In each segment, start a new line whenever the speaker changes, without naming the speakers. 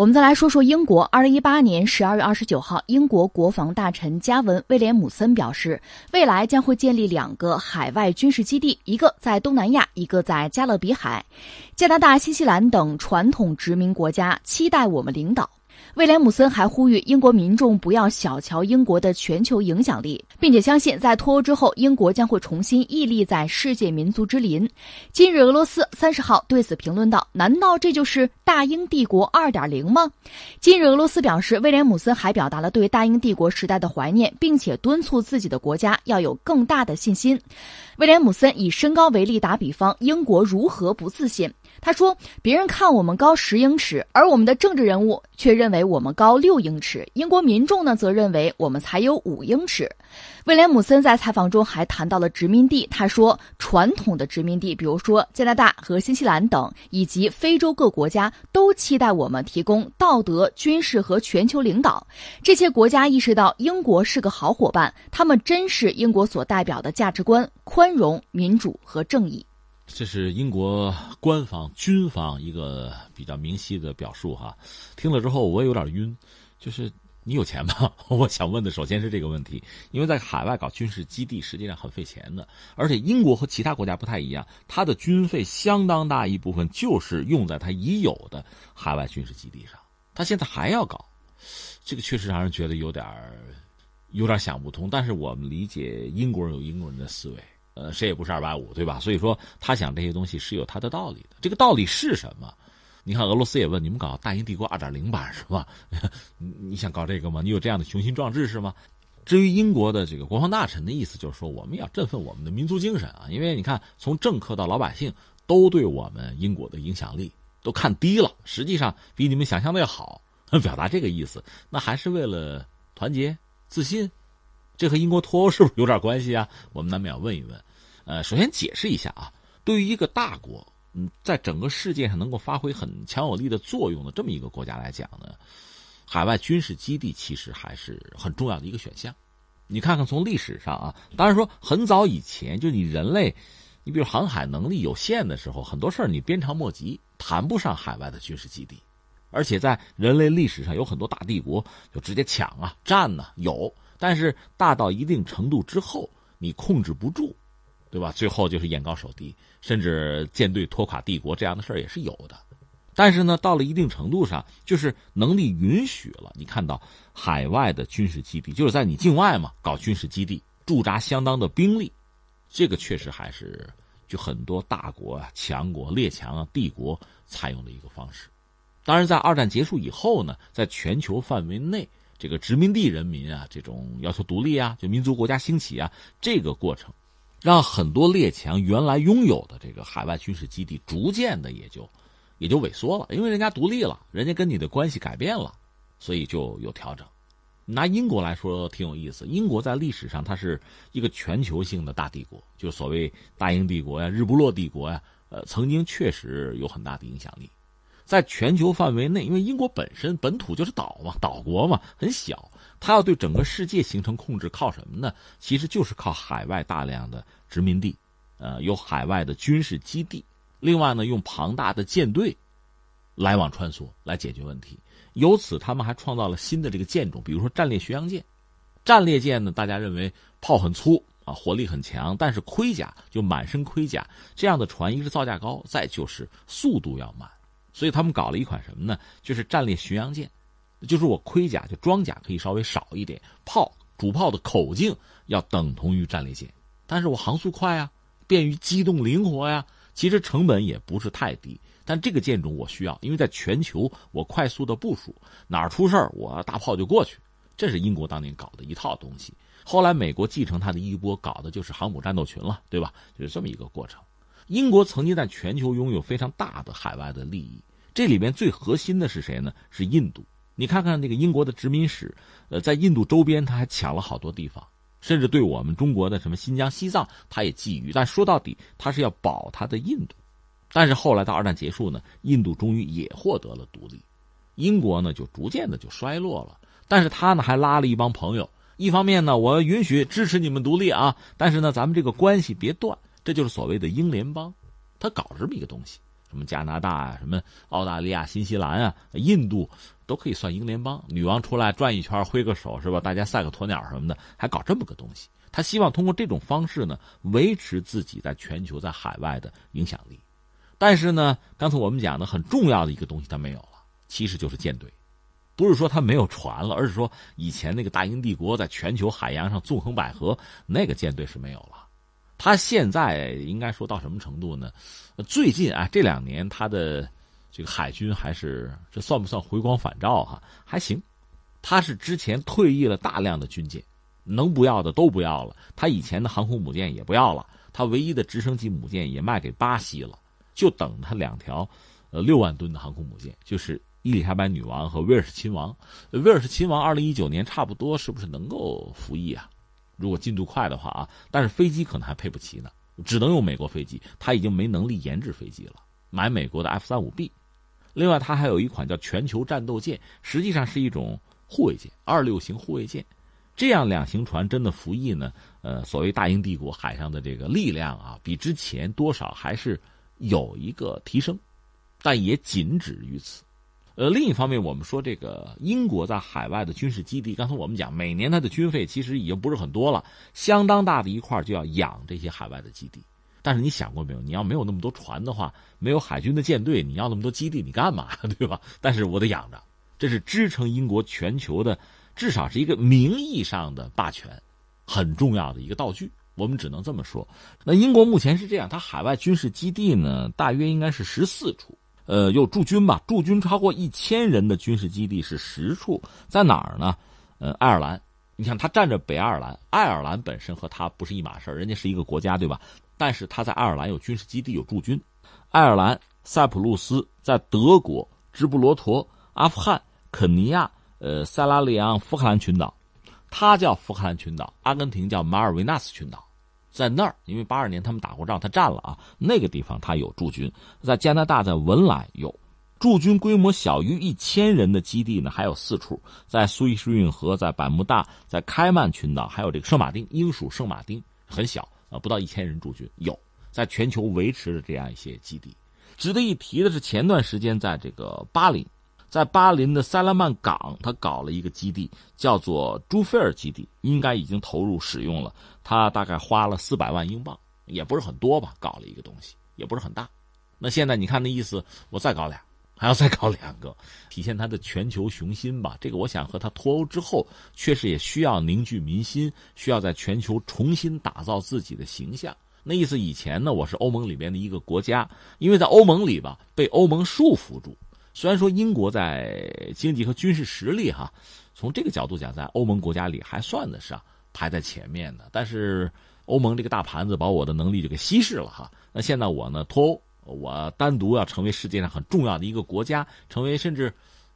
我们再来说说英国。二零一八年十二月二十九号，英国国防大臣加文·威廉姆森表示，未来将会建立两个海外军事基地，一个在东南亚，一个在加勒比海。加拿大、新西兰等传统殖民国家期待我们领导。威廉姆森还呼吁英国民众不要小瞧英国的全球影响力，并且相信在脱欧之后，英国将会重新屹立在世界民族之林。今日俄罗斯三十号对此评论道：“难道这就是大英帝国二点零吗？”今日俄罗斯表示，威廉姆森还表达了对大英帝国时代的怀念，并且敦促自己的国家要有更大的信心。威廉姆森以身高为例打比方，英国如何不自信？他说：“别人看我们高十英尺，而我们的政治人物却认为我们高六英尺。英国民众呢，则认为我们才有五英尺。”威廉姆森在采访中还谈到了殖民地。他说：“传统的殖民地，比如说加拿大和新西兰等，以及非洲各国家，都期待我们提供道德、军事和全球领导。这些国家意识到英国是个好伙伴，他们珍视英国所代表的价值观：宽容、民主和正义。”
这是英国官方军方一个比较明晰的表述哈，听了之后我也有点晕，就是你有钱吗？我想问的首先是这个问题，因为在海外搞军事基地实际上很费钱的，而且英国和其他国家不太一样，它的军费相当大一部分就是用在它已有的海外军事基地上，它现在还要搞，这个确实让人觉得有点有点想不通。但是我们理解英国人有英国人的思维。呃，谁也不是二百五，对吧？所以说，他想这些东西是有他的道理的。这个道理是什么？你看，俄罗斯也问你们搞大英帝国二点零版是吧？你想搞这个吗？你有这样的雄心壮志是吗？至于英国的这个国防大臣的意思，就是说我们要振奋我们的民族精神啊！因为你看，从政客到老百姓都对我们英国的影响力都看低了，实际上比你们想象的要好。表达这个意思，那还是为了团结、自信。这和英国脱欧是不是有点关系啊？我们难免要问一问。呃，首先解释一下啊，对于一个大国，嗯，在整个世界上能够发挥很强有力的作用的这么一个国家来讲呢，海外军事基地其实还是很重要的一个选项。你看看从历史上啊，当然说很早以前，就你人类，你比如航海能力有限的时候，很多事儿你鞭长莫及，谈不上海外的军事基地。而且在人类历史上有很多大帝国就直接抢啊、占呢，有。但是大到一定程度之后，你控制不住，对吧？最后就是眼高手低，甚至舰队拖垮帝国这样的事儿也是有的。但是呢，到了一定程度上，就是能力允许了，你看到海外的军事基地，就是在你境外嘛，搞军事基地驻扎相当的兵力，这个确实还是就很多大国啊、强国、列强啊、帝国采用的一个方式。当然，在二战结束以后呢，在全球范围内。这个殖民地人民啊，这种要求独立啊，就民族国家兴起啊，这个过程，让很多列强原来拥有的这个海外军事基地，逐渐的也就也就萎缩了，因为人家独立了，人家跟你的关系改变了，所以就有调整。拿英国来说挺有意思，英国在历史上它是一个全球性的大帝国，就所谓大英帝国呀、日不落帝国呀，呃，曾经确实有很大的影响力。在全球范围内，因为英国本身本土就是岛嘛，岛国嘛，很小，他要对整个世界形成控制，靠什么呢？其实就是靠海外大量的殖民地，呃，有海外的军事基地，另外呢，用庞大的舰队来往穿梭来解决问题。由此，他们还创造了新的这个舰种，比如说战列巡洋舰。战列舰呢，大家认为炮很粗啊，火力很强，但是盔甲就满身盔甲，这样的船一是造价高，再就是速度要慢。所以他们搞了一款什么呢？就是战列巡洋舰，就是我盔甲就装甲可以稍微少一点，炮主炮的口径要等同于战列舰，但是我航速快啊，便于机动灵活呀，其实成本也不是太低。但这个舰种我需要，因为在全球我快速的部署，哪儿出事儿我大炮就过去。这是英国当年搞的一套东西。后来美国继承它的衣钵，搞的就是航母战斗群了，对吧？就是这么一个过程。英国曾经在全球拥有非常大的海外的利益，这里面最核心的是谁呢？是印度。你看看那个英国的殖民史，呃，在印度周边他还抢了好多地方，甚至对我们中国的什么新疆、西藏，他也觊觎。但说到底，他是要保他的印度。但是后来到二战结束呢，印度终于也获得了独立，英国呢就逐渐的就衰落了。但是他呢还拉了一帮朋友，一方面呢我允许支持你们独立啊，但是呢咱们这个关系别断。这就是所谓的英联邦，他搞这么一个东西，什么加拿大啊，什么澳大利亚、新西兰啊、印度都可以算英联邦。女王出来转一圈，挥个手是吧？大家赛个鸵鸟什么的，还搞这么个东西。他希望通过这种方式呢，维持自己在全球、在海外的影响力。但是呢，刚才我们讲的很重要的一个东西，他没有了，其实就是舰队。不是说他没有船了，而是说以前那个大英帝国在全球海洋上纵横捭阖，那个舰队是没有了。他现在应该说到什么程度呢？最近啊，这两年他的这个海军还是这算不算回光返照哈？还行。他是之前退役了大量的军舰，能不要的都不要了。他以前的航空母舰也不要了，他唯一的直升机母舰也卖给巴西了，就等他两条呃六万吨的航空母舰，就是伊丽莎白女王和威尔士亲王。威尔士亲王二零一九年差不多是不是能够服役啊？如果进度快的话啊，但是飞机可能还配不齐呢，只能用美国飞机，他已经没能力研制飞机了，买美国的 F 三五 B。另外，他还有一款叫全球战斗舰，实际上是一种护卫舰，二六型护卫舰。这样两型船真的服役呢？呃，所谓大英帝国海上的这个力量啊，比之前多少还是有一个提升，但也仅止于此。呃，另一方面，我们说这个英国在海外的军事基地，刚才我们讲，每年它的军费其实已经不是很多了，相当大的一块就要养这些海外的基地。但是你想过没有？你要没有那么多船的话，没有海军的舰队，你要那么多基地，你干嘛？对吧？但是我得养着，这是支撑英国全球的，至少是一个名义上的霸权，很重要的一个道具。我们只能这么说。那英国目前是这样，它海外军事基地呢，大约应该是十四处。呃，有驻军吧？驻军超过一千人的军事基地是十处，在哪儿呢？呃，爱尔兰，你看他占着北爱尔兰，爱尔兰本身和他不是一码事人家是一个国家，对吧？但是他在爱尔兰有军事基地，有驻军。爱尔兰、塞浦路斯，在德国、直布罗陀、阿富汗、肯尼亚、呃，塞拉利昂、福克兰群岛，他叫福克兰群岛，阿根廷叫马尔维纳斯群岛。在那儿，因为八二年他们打过仗，他占了啊。那个地方他有驻军，在加拿大，在文莱有驻军，规模小于一千人的基地呢，还有四处，在苏伊士运河，在百慕大，在开曼群岛，还有这个圣马丁，英属圣马丁很小啊，不到一千人驻军，有在全球维持着这样一些基地。值得一提的是，前段时间在这个巴林。在巴林的塞拉曼港，他搞了一个基地，叫做朱菲尔基地，应该已经投入使用了。他大概花了四百万英镑，也不是很多吧，搞了一个东西，也不是很大。那现在你看那意思，我再搞俩，还要再搞两个，体现他的全球雄心吧。这个我想和他脱欧之后，确实也需要凝聚民心，需要在全球重新打造自己的形象。那意思以前呢，我是欧盟里面的一个国家，因为在欧盟里吧，被欧盟束缚住。虽然说英国在经济和军事实力哈，从这个角度讲，在欧盟国家里还算得上排在前面的，但是欧盟这个大盘子把我的能力就给稀释了哈。那现在我呢脱欧，我单独要成为世界上很重要的一个国家，成为甚至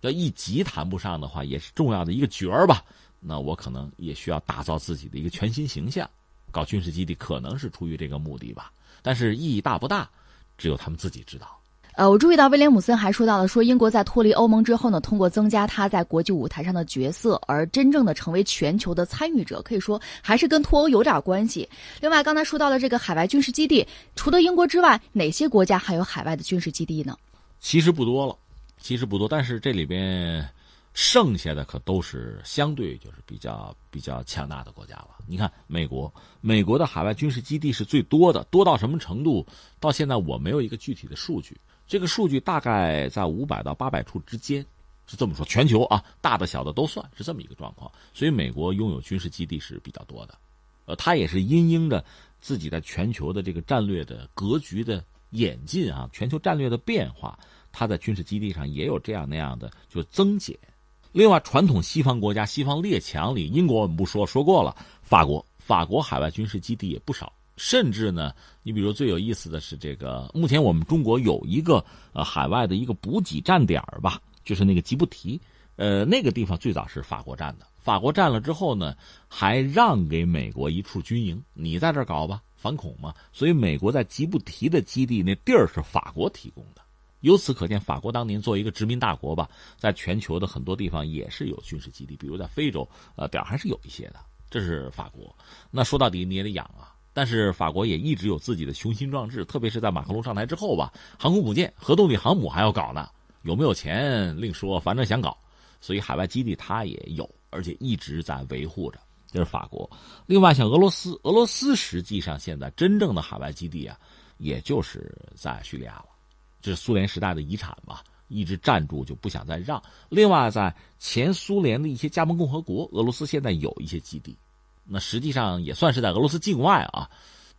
要一级谈不上的话，也是重要的一个角儿吧。那我可能也需要打造自己的一个全新形象，搞军事基地可能是出于这个目的吧。但是意义大不大，只有他们自己知道。
呃，我注意到威廉姆森还说到了，说英国在脱离欧盟之后呢，通过增加他在国际舞台上的角色，而真正的成为全球的参与者，可以说还是跟脱欧有点关系。另外，刚才说到了这个海外军事基地，除了英国之外，哪些国家还有海外的军事基地呢？
其实不多了，其实不多，但是这里边剩下的可都是相对就是比较比较强大的国家了。你看，美国，美国的海外军事基地是最多的，多到什么程度？到现在我没有一个具体的数据。这个数据大概在五百到八百处之间，是这么说。全球啊，大的小的都算是这么一个状况。所以美国拥有军事基地是比较多的，呃，它也是因应着自己在全球的这个战略的格局的演进啊，全球战略的变化，它在军事基地上也有这样那样的就增减。另外，传统西方国家、西方列强里，英国我们不说，说过了，法国，法国海外军事基地也不少。甚至呢，你比如最有意思的是这个，目前我们中国有一个呃海外的一个补给站点吧，就是那个吉布提，呃那个地方最早是法国占的，法国占了之后呢，还让给美国一处军营，你在这搞吧，反恐嘛，所以美国在吉布提的基地那地儿是法国提供的，由此可见，法国当年作为一个殖民大国吧，在全球的很多地方也是有军事基地，比如在非洲，呃点还是有一些的，这是法国。那说到底你也得养啊。但是法国也一直有自己的雄心壮志，特别是在马克龙上台之后吧，航空母舰、核动力航母还要搞呢，有没有钱另说，反正想搞，所以海外基地它也有，而且一直在维护着。这是法国。另外，像俄罗斯，俄罗斯实际上现在真正的海外基地啊，也就是在叙利亚了，这是苏联时代的遗产吧，一直站住就不想再让。另外，在前苏联的一些加盟共和国，俄罗斯现在有一些基地。那实际上也算是在俄罗斯境外啊，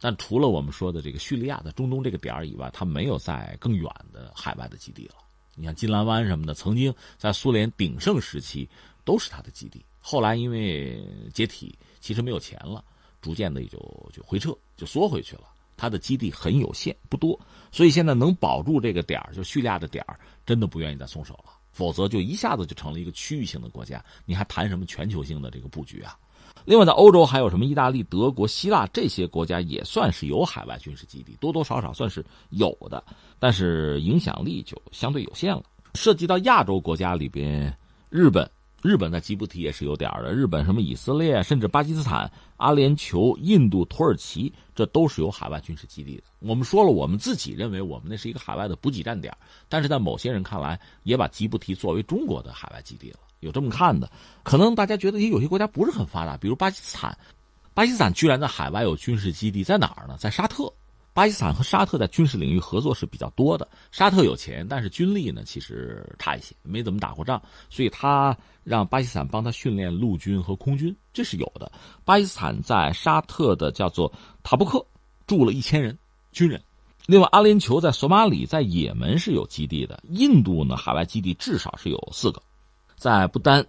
但除了我们说的这个叙利亚的中东这个点儿以外，它没有在更远的海外的基地了。你像金兰湾什么的，曾经在苏联鼎盛时期都是它的基地，后来因为解体，其实没有钱了，逐渐的也就就回撤，就缩回去了。它的基地很有限，不多，所以现在能保住这个点儿，就叙利亚的点儿，真的不愿意再松手了，否则就一下子就成了一个区域性的国家，你还谈什么全球性的这个布局啊？另外，在欧洲还有什么意大利、德国、希腊这些国家也算是有海外军事基地，多多少少算是有的，但是影响力就相对有限了。涉及到亚洲国家里边，日本，日本在吉布提也是有点的。日本什么以色列，甚至巴基斯坦、阿联酋、印度、土耳其，这都是有海外军事基地的。我们说了，我们自己认为我们那是一个海外的补给站点，但是在某些人看来，也把吉布提作为中国的海外基地了。有这么看的，可能大家觉得也有些国家不是很发达，比如巴基斯坦，巴基斯坦居然在海外有军事基地，在哪儿呢？在沙特。巴基斯坦和沙特在军事领域合作是比较多的。沙特有钱，但是军力呢其实差一些，没怎么打过仗，所以他让巴基斯坦帮他训练陆军和空军，这是有的。巴基斯坦在沙特的叫做塔布克住了一千人军人。另外，阿联酋在索马里、在也门是有基地的。印度呢，海外基地至少是有四个。在不丹，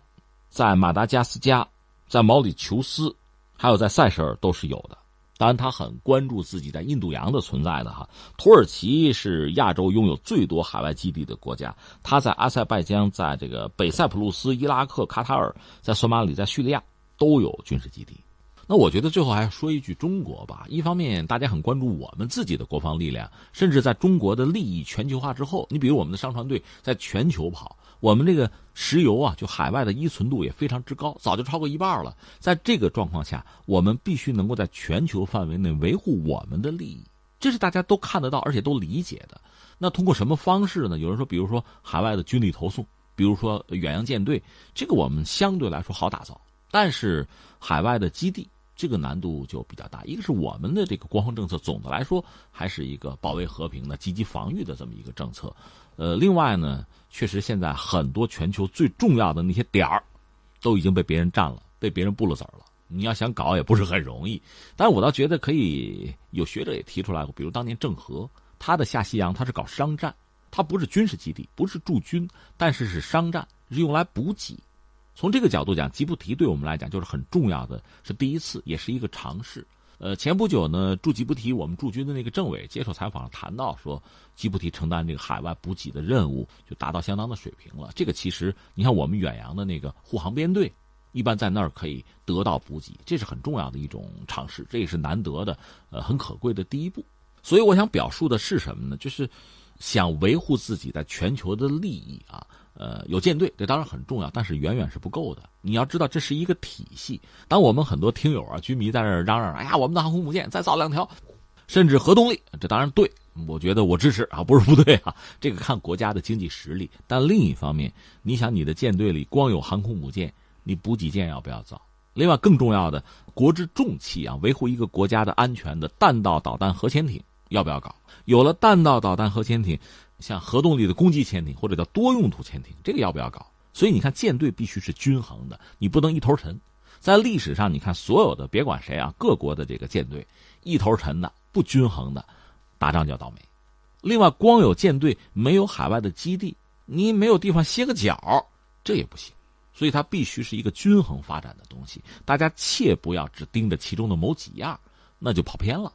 在马达加斯加，在毛里求斯，还有在塞舌尔都是有的。当然，他很关注自己在印度洋的存在的哈。土耳其是亚洲拥有最多海外基地的国家，他在阿塞拜疆、在这个北塞浦路斯、伊拉克、卡塔尔、在索马里、在叙利亚都有军事基地。那我觉得最后还要说一句中国吧。一方面，大家很关注我们自己的国防力量，甚至在中国的利益全球化之后，你比如我们的商船队在全球跑。我们这个石油啊，就海外的依存度也非常之高，早就超过一半了。在这个状况下，我们必须能够在全球范围内维护我们的利益，这是大家都看得到，而且都理解的。那通过什么方式呢？有人说，比如说海外的军力投送，比如说远洋舰队，这个我们相对来说好打造。但是海外的基地，这个难度就比较大。一个是我们的这个国防政策，总的来说还是一个保卫和平的、积极防御的这么一个政策。呃，另外呢，确实现在很多全球最重要的那些点儿，都已经被别人占了，被别人布了子儿了。你要想搞也不是很容易。但我倒觉得可以，有学者也提出来过，比如当年郑和，他的下西洋他是搞商战，他不是军事基地，不是驻军，但是是商战，是用来补给。从这个角度讲，吉布提对我们来讲就是很重要的，是第一次，也是一个尝试。呃，前不久呢，驻吉布提我们驻军的那个政委接受采访谈到说，吉布提承担这个海外补给的任务就达到相当的水平了。这个其实你看我们远洋的那个护航编队，一般在那儿可以得到补给，这是很重要的一种尝试，这也是难得的，呃，很可贵的第一步。所以我想表述的是什么呢？就是想维护自己在全球的利益啊。呃，有舰队，这当然很重要，但是远远是不够的。你要知道，这是一个体系。当我们很多听友啊、军迷在这嚷嚷：“哎呀，我们的航空母舰再造两条，甚至核动力。”这当然对，我觉得我支持啊，不是不对啊。这个看国家的经济实力。但另一方面，你想你的舰队里光有航空母舰，你补给舰要不要造？另外，更重要的，国之重器啊，维护一个国家的安全的弹道导弹核潜艇要不要搞？有了弹道导弹核潜艇。像核动力的攻击潜艇或者叫多用途潜艇，这个要不要搞？所以你看，舰队必须是均衡的，你不能一头沉。在历史上，你看所有的别管谁啊，各国的这个舰队一头沉的、不均衡的，打仗就要倒霉。另外，光有舰队没有海外的基地，你没有地方歇个脚，这也不行。所以它必须是一个均衡发展的东西。大家切不要只盯着其中的某几样，那就跑偏了。